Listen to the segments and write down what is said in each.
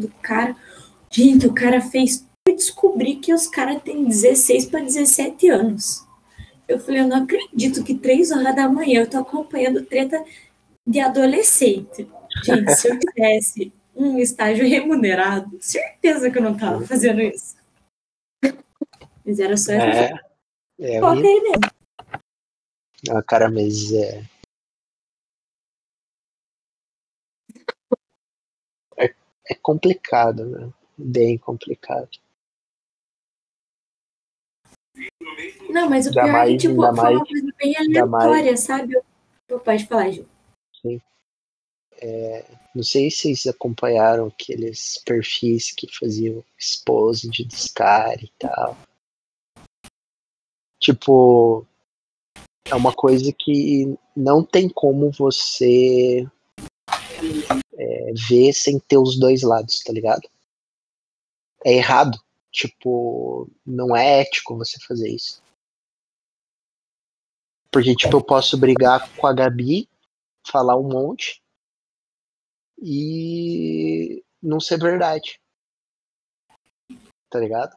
do cara. Gente, o cara fez eu descobri que os caras têm 16 para 17 anos. Eu falei, eu não acredito que três horas da manhã eu tô acompanhando treta de adolescente. Gente, se eu tivesse um estágio remunerado, certeza que eu não tava fazendo isso. Mas era só é, é, Coloca aí mesmo. Ah, cara, mas é... é. Complicado, né? Bem complicado. Não, mas o pior mais, é que, tipo, foi mais, uma coisa bem aleatória, sabe? Pode falar, Ju. Sim. É, não sei se vocês acompanharam aqueles perfis que faziam expose de descare e tal. Tipo, é uma coisa que não tem como você ver sem ter os dois lados, tá ligado? É errado. Tipo, não é ético você fazer isso. Porque, tipo, eu posso brigar com a Gabi, falar um monte e não ser verdade. Tá ligado?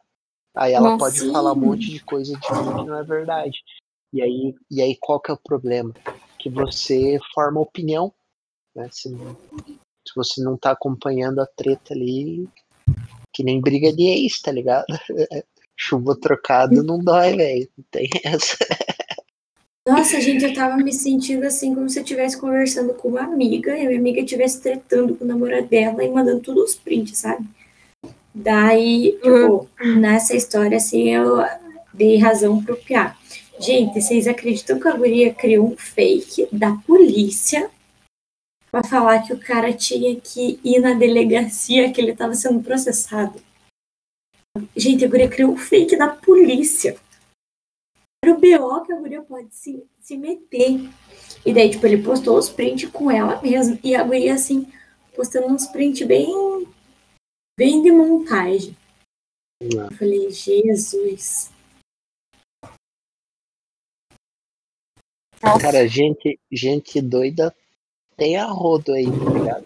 Aí ela Nossa, pode falar um monte de coisa de mim que não é verdade. E aí, e aí qual que é o problema? Que você forma opinião. Né? Se você não tá acompanhando a treta ali, que nem briga de ex, tá ligado? Chuva trocado não dói, velho. Não tem essa. Nossa, gente, eu tava me sentindo assim como se eu estivesse conversando com uma amiga e a minha amiga estivesse tretando com o namorado dela e mandando todos os prints, sabe? Daí, tipo, uhum. nessa história, assim, eu dei razão pro Piá. Gente, vocês acreditam que a guria criou um fake da polícia para falar que o cara tinha que ir na delegacia que ele estava sendo processado. Gente, a guria criou um fake da polícia. Era o BO que a guria pode se, se meter. E daí, tipo, ele postou os prints com ela mesma. E a guria, assim, postando uns prints bem, bem de montagem. Eu falei, Jesus. Cara, gente, gente doida tem a rodo aí, tá ligado?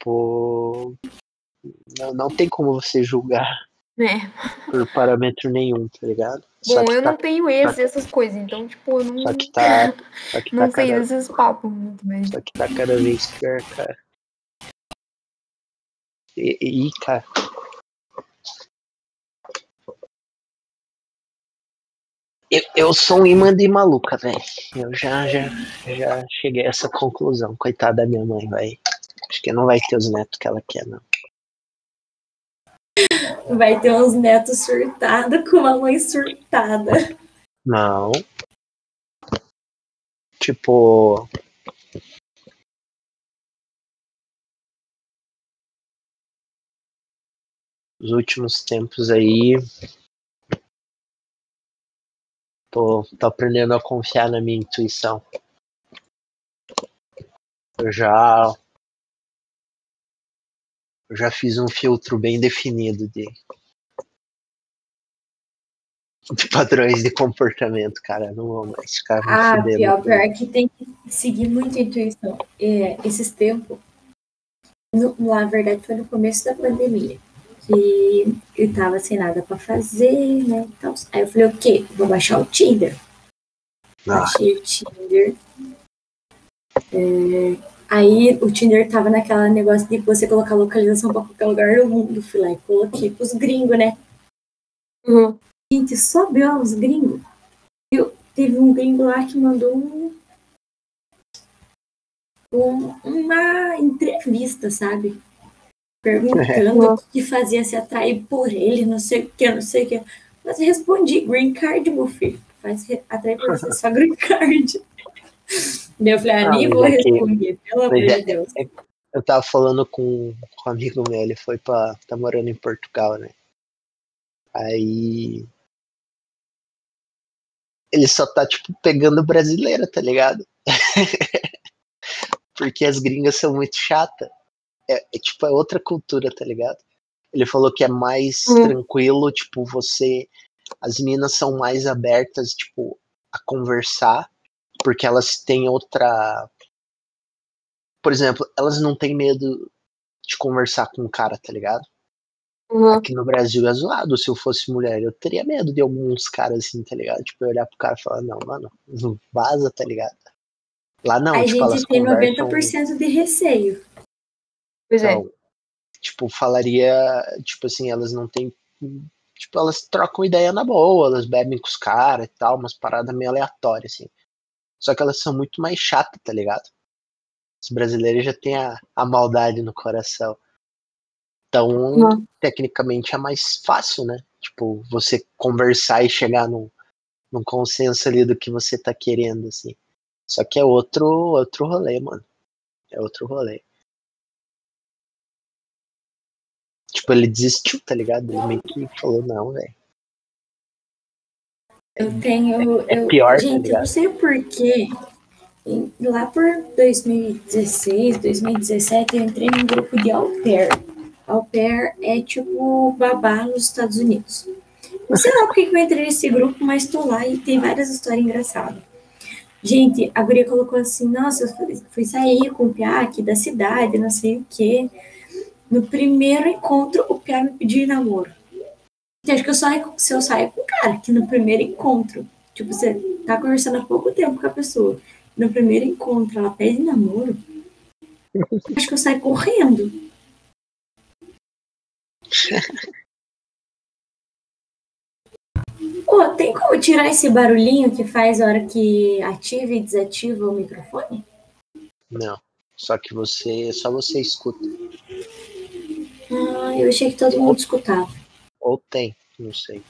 Pô. Não, não tem como você julgar é. por parâmetro nenhum, tá ligado? Bom, eu tá, não tenho esse, essas coisas, então, tipo, eu não. Só que tá. Só que não tá sei cada, desses papos muito bem. Só que tá cada vez pior, cara. E, e cara, Eu, eu sou um imã de maluca, velho. Eu já, já, já cheguei a essa conclusão. Coitada da minha mãe, vai. Acho que não vai ter os netos que ela quer, não. Vai ter uns netos surtados com uma mãe surtada. Não. Tipo. Os últimos tempos aí, Tô, tô aprendendo a confiar na minha intuição. Eu já. Eu já fiz um filtro bem definido de, de padrões de comportamento, cara. Não vou mais ficar Ah, pior, pior que tem que seguir muito a intuição. É, esses tempos, no, na verdade, foi no começo da pandemia que eu tava sem nada para fazer, né? Então, aí eu falei, o quê? Vou baixar o Tinder. Ah. Baixei o Tinder. É, aí o Tinder tava naquela negócio de você colocar localização pra qualquer lugar do mundo. Fui lá e coloquei pros gringos, né? Uhum. Gente, sobe ó, os gringos. Eu, teve um gringo lá que mandou um, um, uma entrevista, sabe? Perguntando o que fazia se atrair por ele, não sei o que, não sei o que. Mas eu respondi, green card, meu filho. Faz atrair por você só green card. eu falei, ah, nem vou é responder, pelo amor de é, Deus. É, eu tava falando com, com um amigo meu, ele foi pra. tá morando em Portugal, né? Aí. Ele só tá, tipo, pegando brasileira, tá ligado? Porque as gringas são muito chatas é, é, tipo, é outra cultura, tá ligado? Ele falou que é mais uhum. tranquilo, tipo, você. As minas são mais abertas, tipo, a conversar, porque elas têm outra. Por exemplo, elas não têm medo de conversar com um cara, tá ligado? Uhum. Aqui no Brasil é zoado. Se eu fosse mulher, eu teria medo de alguns caras assim, tá ligado? Tipo, eu olhar pro cara e falar, não, mano, vaza, tá ligado? Lá não, a tipo, gente tem conversam. 90% de receio. Pois é. Então, tipo, falaria, tipo assim, elas não têm. Tipo, elas trocam ideia na boa, elas bebem com os caras e tal, umas paradas meio aleatórias, assim. Só que elas são muito mais chatas, tá ligado? Os brasileiros já têm a, a maldade no coração. Então, Uhum. tecnicamente é mais fácil, né? Tipo, você conversar e chegar num, num consenso ali do que você tá querendo, assim. Só que é outro, outro rolê, mano. É outro rolê. Tipo, ele desistiu, tá ligado? Ele meio que falou, não, velho. Eu tenho. É eu, pior, tá gente, eu ligado? não sei porquê. Lá por 2016, 2017, eu entrei num grupo de au pair. Au pair é tipo babá nos Estados Unidos. Não sei lá porque que eu entrei nesse grupo, mas tô lá e tem várias histórias engraçadas. Gente, a guria colocou assim, nossa, eu fui- fui sair com o Piá aqui da cidade, não sei o quê. No primeiro encontro, o Piá me pediu namoro. Acho que eu só se eu saio com o cara, que no primeiro encontro, tipo, você tá conversando há pouco tempo com a pessoa, no primeiro encontro ela pede namoro, acho que eu saio correndo. Pô, tem como tirar esse barulhinho que faz a hora que ativa e desativa o microfone? Não. Só que você. Só você escuta. Ah, eu achei que todo mundo escutava. Ou tem, não sei.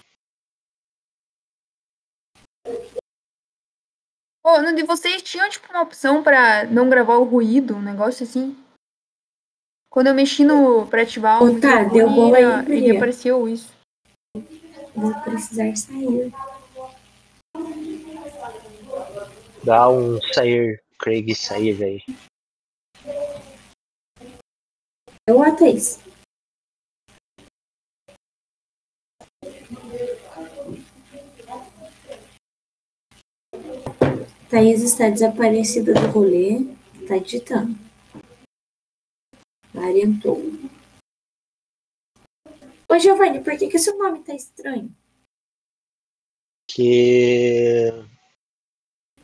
Ô, no de vocês tinham, tipo, uma opção pra não gravar o ruído, um negócio assim? Quando eu mexi no pra ativar o Ô, tá, deu bom aí, ele guria. apareceu isso. Vou precisar sair. Dá um sair, Craig sair aí. Eu a Thaís. Thaís está desaparecida do rolê. Tá digitando. Variantou. Ô, Giovanni, por que, que seu nome tá estranho? Que.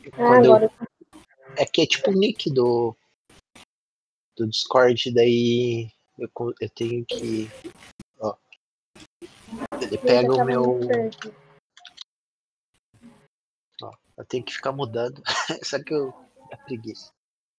Ah, Quando eu- agora. É que é tipo o nick do. Do Discord, daí eu, eu tenho que. Ó. Ele pega o meu. Eu tenho que ficar mudando. Só que eu. É preguiça.